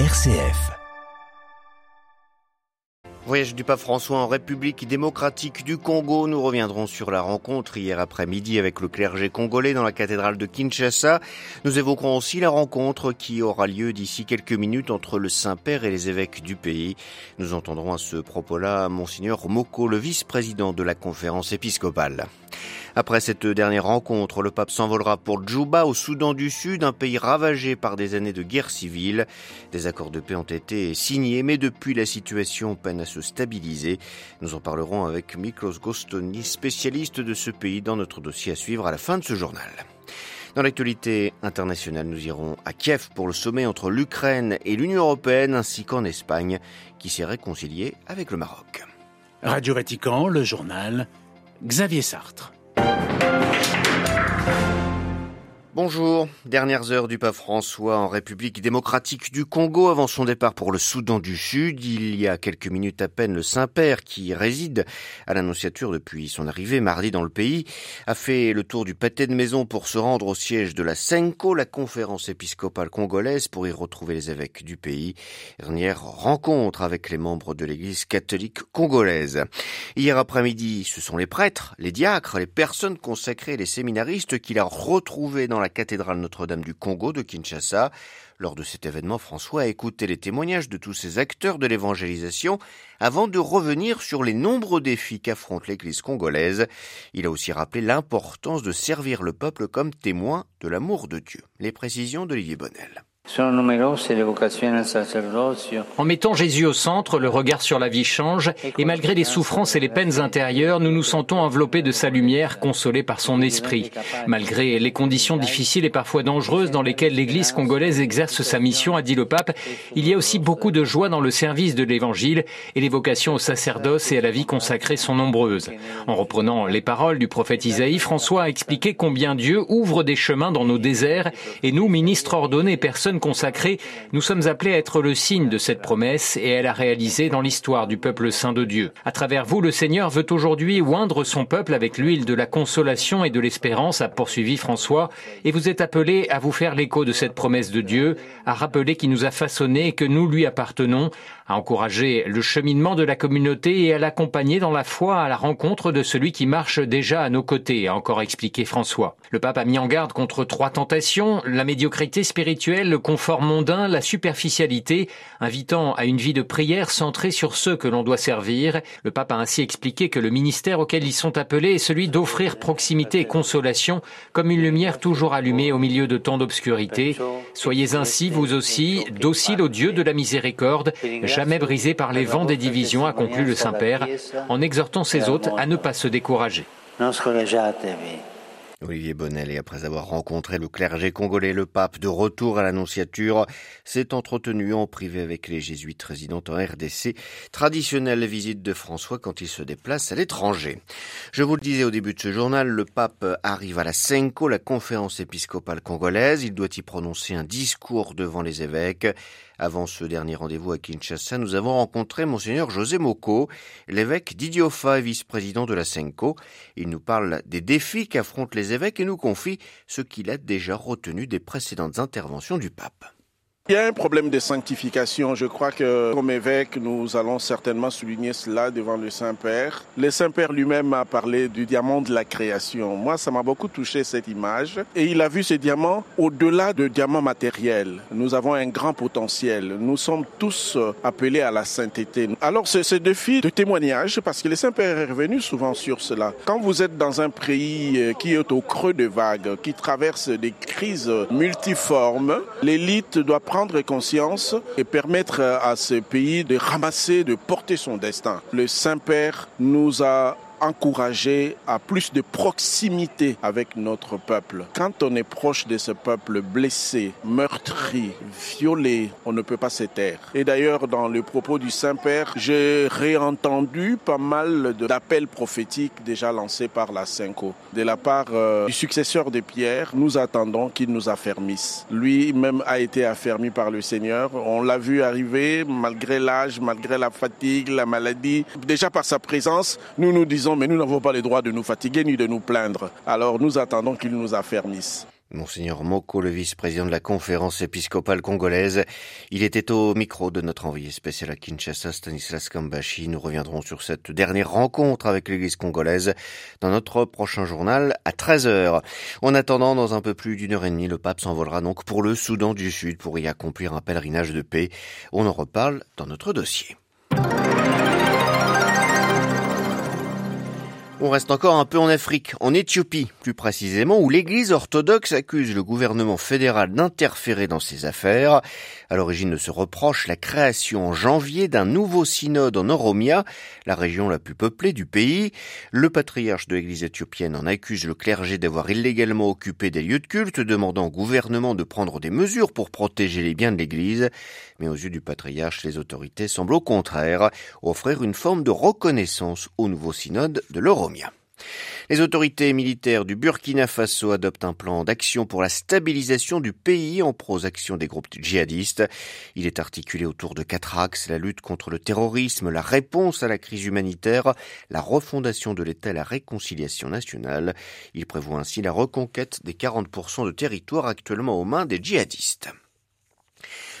RCF. Voyage du pape François en République démocratique du Congo. Nous reviendrons sur la rencontre hier après-midi avec le clergé congolais dans la cathédrale de Kinshasa. Nous évoquerons aussi la rencontre qui aura lieu d'ici quelques minutes entre le Saint-Père et les évêques du pays. Nous entendrons à ce propos-là Monseigneur Moko, le vice-président de la conférence épiscopale. Après cette dernière rencontre, le pape s'envolera pour Djouba, au Soudan du Sud, un pays ravagé par des années de guerre civile. Des accords de paix ont été signés, mais depuis la situation peine à se stabiliser. Nous en parlerons avec Miklos Gostoni, spécialiste de ce pays, dans notre dossier à suivre à la fin de ce journal. Dans l'actualité internationale, nous irons à Kiev pour le sommet entre l'Ukraine et l'Union européenne, ainsi qu'en Espagne, qui s'est réconcilié avec le Maroc. Radio Vatican, le journal, Xavier Sartre. Bonjour, dernières heures du pape François en République démocratique du Congo avant son départ pour le Soudan du Sud. Il y a quelques minutes à peine, le Saint-Père, qui réside à l'Annonciature depuis son arrivée mardi dans le pays, a fait le tour du pâté de maison pour se rendre au siège de la Senko, la conférence épiscopale congolaise, pour y retrouver les évêques du pays. Dernière rencontre avec les membres de l'Église catholique congolaise. Hier après-midi, ce sont les prêtres, les diacres, les personnes consacrées, les séminaristes qu'il a retrouvés dans la cathédrale Notre-Dame du Congo de Kinshasa. Lors de cet événement, François a écouté les témoignages de tous ces acteurs de l'évangélisation avant de revenir sur les nombreux défis qu'affronte l'Église congolaise. Il a aussi rappelé l'importance de servir le peuple comme témoin de l'amour de Dieu. Les précisions d'Olivier Bonnel. En mettant Jésus au centre, le regard sur la vie change et malgré les souffrances et les peines intérieures, nous nous sentons enveloppés de sa lumière, consolés par son esprit. Malgré les conditions difficiles et parfois dangereuses dans lesquelles l'Église congolaise exerce sa mission, a dit le pape, il y a aussi beaucoup de joie dans le service de l'Évangile et les vocations au sacerdoce et à la vie consacrée sont nombreuses. En reprenant les paroles du prophète Isaïe, François a expliqué combien Dieu ouvre des chemins dans nos déserts et nous, ministres ordonnés, personnes consacrés, nous sommes appelés à être le signe de cette promesse et à la réaliser dans l'histoire du peuple saint de Dieu. À travers vous, le Seigneur veut aujourd'hui oindre son peuple avec l'huile de la consolation et de l'espérance, a poursuivi François, et vous êtes appelés à vous faire l'écho de cette promesse de Dieu, à rappeler qu'il nous a façonnés et que nous lui appartenons, à encourager le cheminement de la communauté et à l'accompagner dans la foi à la rencontre de celui qui marche déjà à nos côtés, a encore expliqué François. Le pape a mis en garde contre trois tentations, la médiocrité spirituelle, le confort mondain, la superficialité, invitant à une vie de prière centrée sur ceux que l'on doit servir. Le pape a ainsi expliqué que le ministère auquel ils sont appelés est celui d'offrir proximité et consolation comme une lumière toujours allumée au milieu de tant d'obscurité. Soyez ainsi, vous aussi, dociles au Dieu de la miséricorde, jamais brisés par les vents des divisions, a conclu le Saint-Père, en exhortant ses hôtes à ne pas se décourager. Olivier Bonnel, et après avoir rencontré le clergé congolais, le pape, de retour à l'Annonciature, s'est entretenu en privé avec les jésuites résidant en RDC. Traditionnelle visite de François quand il se déplace à l'étranger. Je vous le disais au début de ce journal, le pape arrive à la Senko, la conférence épiscopale congolaise. Il doit y prononcer un discours devant les évêques. Avant ce dernier rendez-vous à Kinshasa, nous avons rencontré Monseigneur José Moko, l'évêque d'Idiofa et vice-président de la Senko. Il nous parle des défis qu'affrontent les évêques et nous confie ce qu'il a déjà retenu des précédentes interventions du pape. Il y a un problème de sanctification. Je crois que comme évêque, nous allons certainement souligner cela devant le Saint-Père. Le Saint-Père lui-même a parlé du diamant de la création. Moi, ça m'a beaucoup touché cette image. Et il a vu ce diamant au-delà de diamant matériel. Nous avons un grand potentiel. Nous sommes tous appelés à la sainteté. Alors, c'est ce défi de témoignage, parce que le Saint-Père est revenu souvent sur cela. Quand vous êtes dans un pays qui est au creux de vagues, qui traverse des crises multiformes, l'élite doit prendre conscience et permettre à ce pays de ramasser, de porter son destin. Le Saint-Père nous a encouragé à plus de proximité avec notre peuple. Quand on est proche de ce peuple blessé, meurtri, violé, on ne peut pas se taire. Et d'ailleurs, dans le propos du Saint-Père, j'ai réentendu pas mal d'appels prophétiques déjà lancés par la Cinco. De la part euh, du successeur de Pierre, nous attendons qu'il nous affermisse. Lui-même a été affermi par le Seigneur. On l'a vu arriver malgré l'âge, malgré la fatigue, la maladie. Déjà par sa présence, nous nous disons mais nous n'avons pas le droit de nous fatiguer ni de nous plaindre. Alors nous attendons qu'il nous affermisse. Monseigneur Moko, le vice-président de la conférence épiscopale congolaise. Il était au micro de notre envoyé spécial à Kinshasa, Stanislas Kambashi. Nous reviendrons sur cette dernière rencontre avec l'église congolaise dans notre prochain journal à 13h. En attendant, dans un peu plus d'une heure et demie, le pape s'envolera donc pour le Soudan du Sud pour y accomplir un pèlerinage de paix. On en reparle dans notre dossier. On reste encore un peu en Afrique, en Éthiopie plus précisément, où l'Église orthodoxe accuse le gouvernement fédéral d'interférer dans ses affaires. À l'origine de ce reproche, la création en janvier d'un nouveau synode en Oromia, la région la plus peuplée du pays. Le patriarche de l'Église éthiopienne en accuse le clergé d'avoir illégalement occupé des lieux de culte, demandant au gouvernement de prendre des mesures pour protéger les biens de l'Église. Mais aux yeux du patriarche, les autorités semblent au contraire offrir une forme de reconnaissance au nouveau synode de l'Oromia. Les autorités militaires du Burkina Faso adoptent un plan d'action pour la stabilisation du pays en prosaction des groupes djihadistes. Il est articulé autour de quatre axes, la lutte contre le terrorisme, la réponse à la crise humanitaire, la refondation de l'État et la réconciliation nationale. Il prévoit ainsi la reconquête des 40% de territoires actuellement aux mains des djihadistes.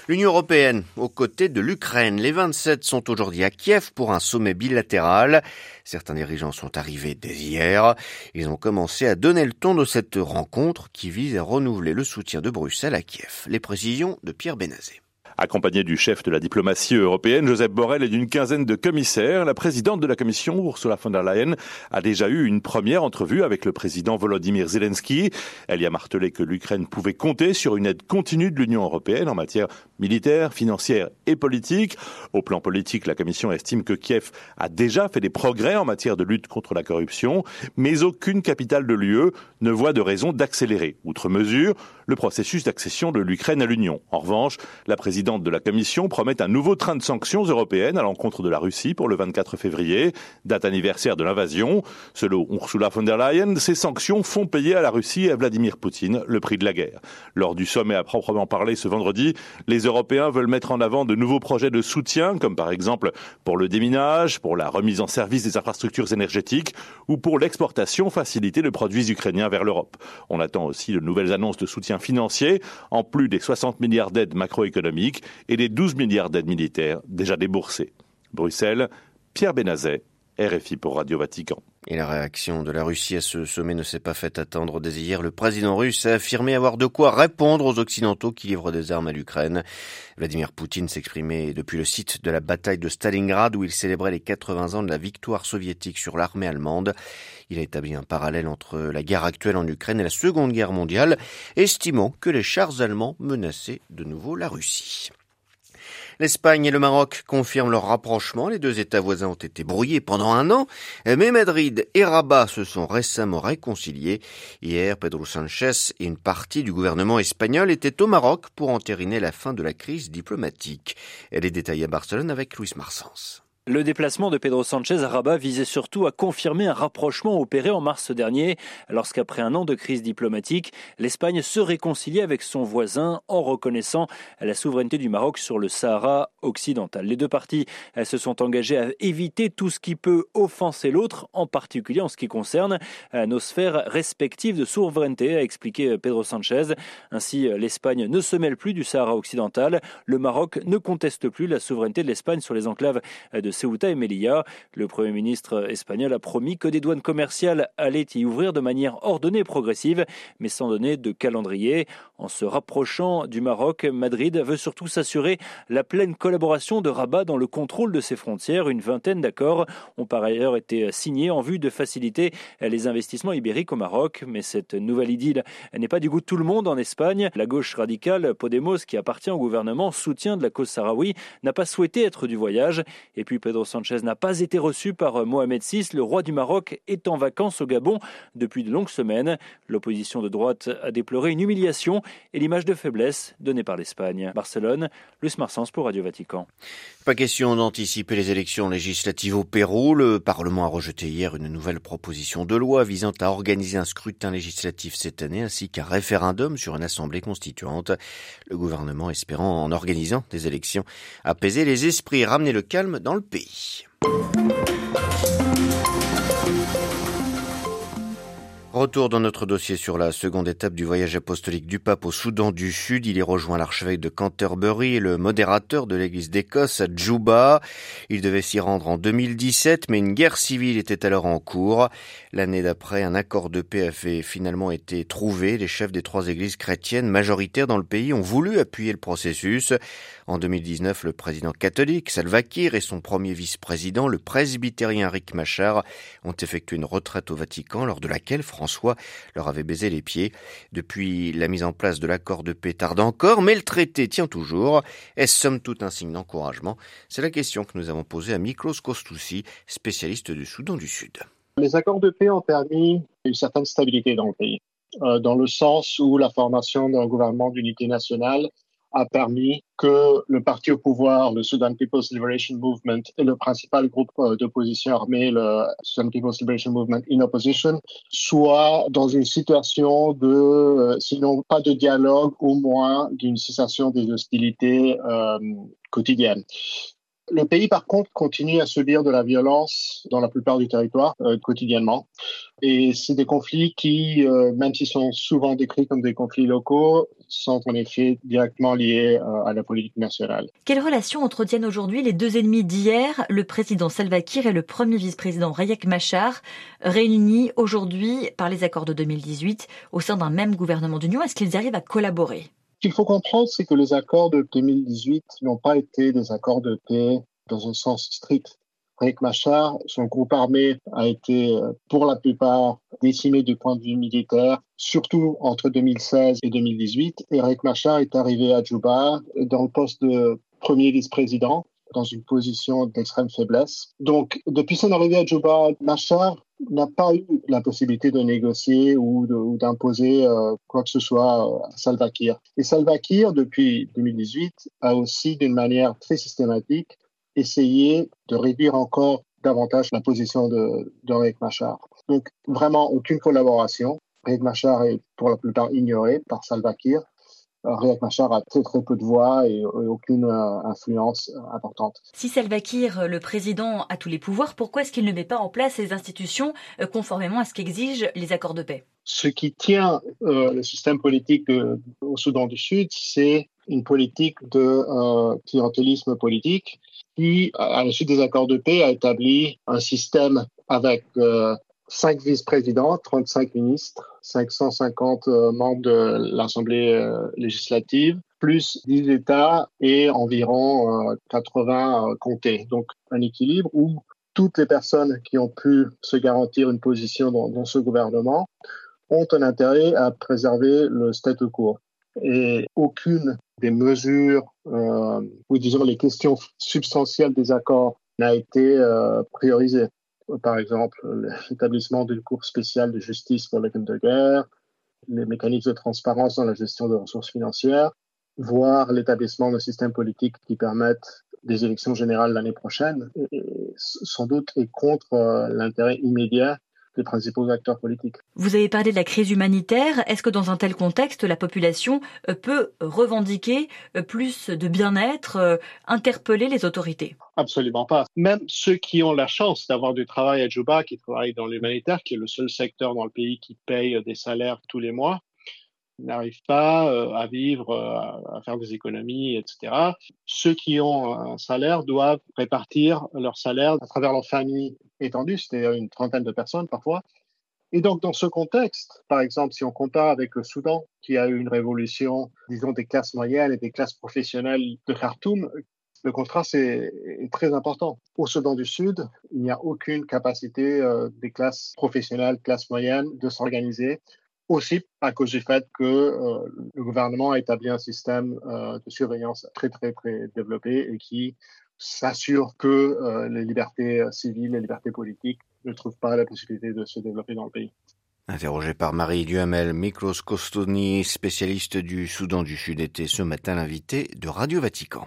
L'Union européenne, aux côtés de l'Ukraine, les 27 sont aujourd'hui à Kiev pour un sommet bilatéral. Certains dirigeants sont arrivés dès hier. Ils ont commencé à donner le ton de cette rencontre qui vise à renouveler le soutien de Bruxelles à Kiev. Les précisions de Pierre Benazé. Accompagnée du chef de la diplomatie européenne, Joseph Borrell, et d'une quinzaine de commissaires, la présidente de la Commission, Ursula von der Leyen, a déjà eu une première entrevue avec le président Volodymyr Zelensky. Elle y a martelé que l'Ukraine pouvait compter sur une aide continue de l'Union européenne en matière militaire, financière et politique. Au plan politique, la Commission estime que Kiev a déjà fait des progrès en matière de lutte contre la corruption, mais aucune capitale de l'UE ne voit de raison d'accélérer, outre mesure, le processus d'accession de l'Ukraine à l'Union. En revanche, la présidente de la Commission promet un nouveau train de sanctions européennes à l'encontre de la Russie pour le 24 février, date anniversaire de l'invasion. Selon Ursula von der Leyen, ces sanctions font payer à la Russie et à Vladimir Poutine le prix de la guerre. Lors du sommet à proprement parler ce vendredi, les Européens veulent mettre en avant de nouveaux projets de soutien, comme par exemple pour le déminage, pour la remise en service des infrastructures énergétiques ou pour l'exportation facilitée de produits ukrainiens vers l'Europe. On attend aussi de nouvelles annonces de soutien financier, en plus des 60 milliards d'aides macroéconomiques et les 12 milliards d'aides militaires déjà déboursées. Bruxelles, Pierre Benazet, RFI pour Radio Vatican. Et la réaction de la Russie à ce sommet ne s'est pas fait attendre. Dès hier, le président russe a affirmé avoir de quoi répondre aux Occidentaux qui livrent des armes à l'Ukraine. Vladimir Poutine s'exprimait depuis le site de la bataille de Stalingrad où il célébrait les 80 ans de la victoire soviétique sur l'armée allemande. Il a établi un parallèle entre la guerre actuelle en Ukraine et la Seconde Guerre mondiale, estimant que les chars allemands menaçaient de nouveau la Russie. L'Espagne et le Maroc confirment leur rapprochement. Les deux États voisins ont été brouillés pendant un an, mais Madrid et Rabat se sont récemment réconciliés. Hier, Pedro Sanchez et une partie du gouvernement espagnol étaient au Maroc pour entériner la fin de la crise diplomatique. Elle est détaillée à Barcelone avec Luis Marsens. Le déplacement de Pedro Sanchez à Rabat visait surtout à confirmer un rapprochement opéré en mars dernier, lorsqu'après un an de crise diplomatique, l'Espagne se réconciliait avec son voisin en reconnaissant la souveraineté du Maroc sur le Sahara occidental. Les deux parties se sont engagées à éviter tout ce qui peut offenser l'autre, en particulier en ce qui concerne nos sphères respectives de souveraineté, a expliqué Pedro Sanchez. Ainsi, l'Espagne ne se mêle plus du Sahara occidental, le Maroc ne conteste plus la souveraineté de l'Espagne sur les enclaves de Ceuta et Melilla. Le Premier ministre espagnol a promis que des douanes commerciales allaient y ouvrir de manière ordonnée et progressive, mais sans donner de calendrier. En se rapprochant du Maroc, Madrid veut surtout s'assurer la pleine collaboration de Rabat dans le contrôle de ses frontières. Une vingtaine d'accords ont par ailleurs été signés en vue de faciliter les investissements ibériques au Maroc. Mais cette nouvelle idylle n'est pas du goût de tout le monde en Espagne. La gauche radicale, Podemos, qui appartient au gouvernement, soutien de la cause sahraoui, n'a pas souhaité être du voyage. Et puis Pedro Sanchez n'a pas été reçu par Mohamed VI. Le roi du Maroc est en vacances au Gabon depuis de longues semaines. L'opposition de droite a déploré une humiliation et l'image de faiblesse donnée par l'Espagne. Barcelone, Luce Marsens pour Radio Vatican. Pas question d'anticiper les élections législatives au Pérou. Le Parlement a rejeté hier une nouvelle proposition de loi visant à organiser un scrutin législatif cette année ainsi qu'un référendum sur une assemblée constituante. Le gouvernement espérant, en organisant des élections, apaiser les esprits ramener le calme dans le pays. Weg. Retour dans notre dossier sur la seconde étape du voyage apostolique du pape au Soudan du Sud. Il y rejoint l'archevêque de Canterbury et le modérateur de l'église d'Écosse à Djouba. Il devait s'y rendre en 2017, mais une guerre civile était alors en cours. L'année d'après, un accord de paix avait finalement été trouvé. Les chefs des trois églises chrétiennes majoritaires dans le pays ont voulu appuyer le processus. En 2019, le président catholique Salva Kiir et son premier vice-président, le presbytérien Rick Machar, ont effectué une retraite au Vatican lors de laquelle François leur avait baisé les pieds. Depuis, la mise en place de l'accord de paix tarde encore, mais le traité tient toujours. Est-ce somme toute un signe d'encouragement C'est la question que nous avons posée à Miklos Kostoussi, spécialiste du Soudan du Sud. Les accords de paix ont permis une certaine stabilité dans le pays, euh, dans le sens où la formation d'un gouvernement d'unité nationale a permis que le parti au pouvoir, le Sudan People's Liberation Movement, et le principal groupe euh, d'opposition armée, le Sudan People's Liberation Movement in Opposition, soient dans une situation de, euh, sinon pas de dialogue, au moins d'une cessation des hostilités euh, quotidiennes. Le pays, par contre, continue à subir de la violence dans la plupart du territoire euh, quotidiennement. Et c'est des conflits qui, euh, même s'ils sont souvent décrits comme des conflits locaux, sont en effet directement liés euh, à la politique nationale. Quelle relation entretiennent aujourd'hui les deux ennemis d'hier, le président Salva Kiir et le premier vice-président Rayek Machar, réunis aujourd'hui par les accords de 2018 au sein d'un même gouvernement d'union? Est-ce qu'ils arrivent à collaborer? Qu'il faut comprendre, c'est que les accords de 2018 n'ont pas été des accords de paix dans un sens strict. Riek Machar, son groupe armé a été euh, pour la plupart décimé du point de vue militaire, surtout entre 2016 et 2018. Et Riek Machar est arrivé à Djouba dans le poste de premier vice-président dans une position d'extrême faiblesse. Donc, depuis son arrivée à Djouba, Machar n'a pas eu la possibilité de négocier ou d'imposer euh, quoi que ce soit euh, à Salva Kiir. Et Salva Kiir, depuis 2018, a aussi d'une manière très systématique essayé de réduire encore davantage la position de, de Riek Machar. Donc vraiment aucune collaboration. Riek Machar est pour la plupart ignoré par Salva Kiir. Riek Machar a très très peu de voix et, aucune euh, influence euh, importante. Si Salva Kiir, le président, a tous les pouvoirs, pourquoi est-ce qu'il ne met pas en place ces institutions euh, conformément à ce qu'exigent les accords de paix? Ce qui tient le système politique au Soudan du Sud, c'est une politique de clientélisme politique qui, à la suite des accords de paix, a établi un système avec cinq vice-présidents, 35 ministres, 550 euh, membres de l'Assemblée euh, législative, plus 10 États et environ 80 euh, comtés. Donc un équilibre où toutes les personnes qui ont pu se garantir une position dans, ce gouvernement ont un intérêt à préserver le statu quo. Et aucune des mesures, ou disons les questions substantielles des accords n'a été priorisée par exemple l'établissement d'une cour spéciale de justice pour les crimes de guerre, les mécanismes de transparence dans la gestion de ressources financières, voire l'établissement d'un système politique qui permette des élections générales l'année prochaine, et sans doute est contre euh, l'intérêt immédiat les principaux acteurs politiques. Vous avez parlé de la crise humanitaire. Est-ce que dans un tel contexte, la population euh, peut revendiquer euh, plus de bien-être, euh, interpeller les autorités? Absolument pas. Même ceux qui ont la chance d'avoir du travail à Djouba, qui travaillent dans l'humanitaire, qui est le seul secteur dans le pays qui paye des salaires tous les mois, n'arrivent pas à vivre, à faire des économies, etc. Ceux qui ont un salaire doivent répartir leur salaire à travers leur famille étendue, c'était une trentaine de personnes parfois. Et donc, dans ce contexte, par exemple, si on compare avec le Soudan, qui a eu une révolution, disons, des classes moyennes et des classes professionnelles de Khartoum, le contraste est, très important. Au Soudan du Sud, il n'y a aucune capacité euh, des classes professionnelles, classes moyennes, de s'organiser. Aussi à cause du fait que euh, le gouvernement a établi un système euh, de surveillance très, très, très développé et qui s'assure que euh, les libertés civiles, les libertés politiques ne trouvent pas la possibilité de se développer dans le pays. Interrogé par Marie Duhamel, Miklos Kostoni, spécialiste du Soudan du Sud, était ce matin l'invité de Radio Vatican.